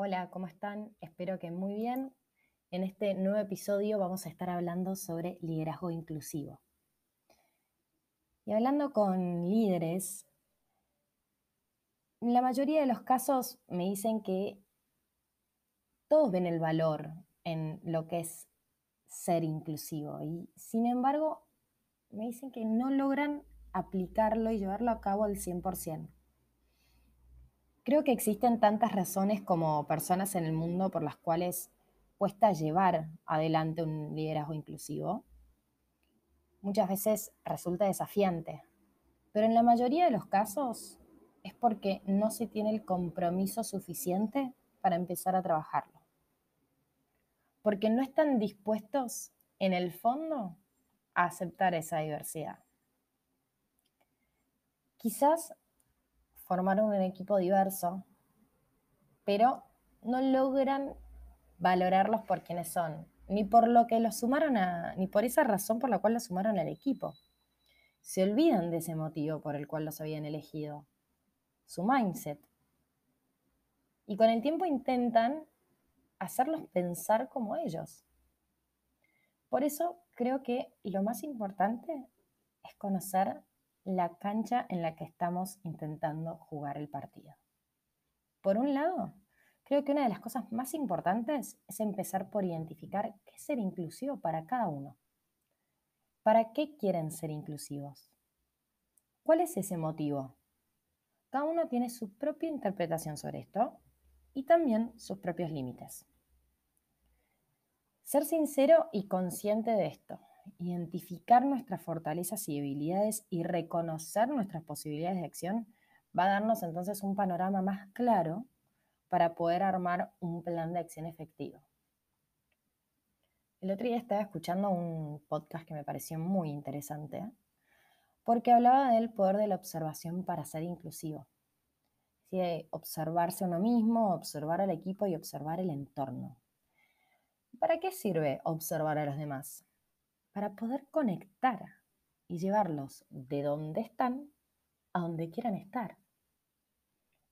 Hola, ¿cómo están? Espero que muy bien. En este nuevo episodio vamos a estar hablando sobre liderazgo inclusivo. Y hablando con líderes, la mayoría de los casos me dicen que todos ven el valor en lo que es ser inclusivo y sin embargo me dicen que no logran aplicarlo y llevarlo a cabo al 100%. Creo que existen tantas razones como personas en el mundo por las cuales cuesta llevar adelante un liderazgo inclusivo. Muchas veces resulta desafiante, pero en la mayoría de los casos es porque no se tiene el compromiso suficiente para empezar a trabajarlo. Porque no están dispuestos, en el fondo, a aceptar esa diversidad. Quizás formaron un equipo diverso, pero no logran valorarlos por quienes son, ni por lo que los sumaron a, ni por esa razón por la cual los sumaron al equipo. Se olvidan de ese motivo por el cual los habían elegido, su mindset. Y con el tiempo intentan hacerlos pensar como ellos. Por eso creo que lo más importante es conocer la cancha en la que estamos intentando jugar el partido. Por un lado, creo que una de las cosas más importantes es empezar por identificar qué es ser inclusivo para cada uno. ¿Para qué quieren ser inclusivos? ¿Cuál es ese motivo? Cada uno tiene su propia interpretación sobre esto y también sus propios límites. Ser sincero y consciente de esto identificar nuestras fortalezas y debilidades y reconocer nuestras posibilidades de acción va a darnos entonces un panorama más claro para poder armar un plan de acción efectivo. El otro día estaba escuchando un podcast que me pareció muy interesante porque hablaba del poder de la observación para ser inclusivo. de observarse uno mismo, observar al equipo y observar el entorno. ¿Para qué sirve observar a los demás? Para poder conectar y llevarlos de donde están a donde quieran estar.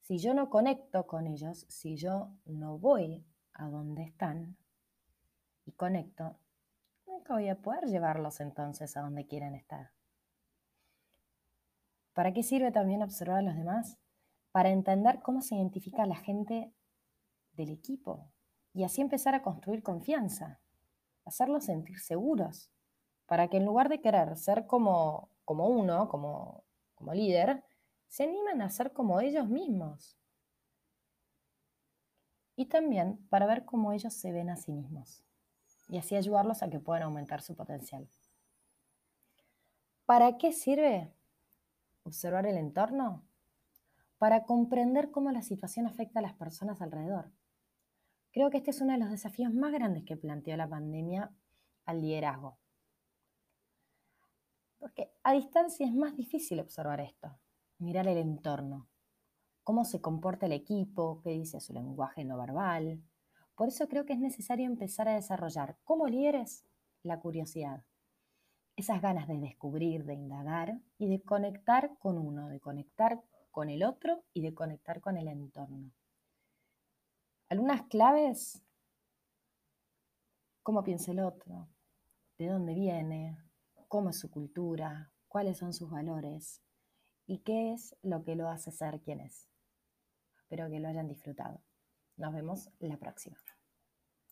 Si yo no conecto con ellos, si yo no voy a donde están y conecto, nunca voy a poder llevarlos entonces a donde quieran estar. ¿Para qué sirve también observar a los demás? Para entender cómo se identifica la gente del equipo y así empezar a construir confianza, hacerlos sentir seguros para que en lugar de querer ser como, como uno, como, como líder, se animen a ser como ellos mismos. Y también para ver cómo ellos se ven a sí mismos y así ayudarlos a que puedan aumentar su potencial. ¿Para qué sirve observar el entorno? Para comprender cómo la situación afecta a las personas alrededor. Creo que este es uno de los desafíos más grandes que planteó la pandemia al liderazgo. Porque a distancia es más difícil observar esto, mirar el entorno, cómo se comporta el equipo, qué dice su lenguaje no verbal. Por eso creo que es necesario empezar a desarrollar como líderes la curiosidad, esas ganas de descubrir, de indagar y de conectar con uno, de conectar con el otro y de conectar con el entorno. Algunas claves, cómo piensa el otro, de dónde viene, cómo es su cultura, cuáles son sus valores y qué es lo que lo hace ser quien es. Espero que lo hayan disfrutado. Nos vemos la próxima.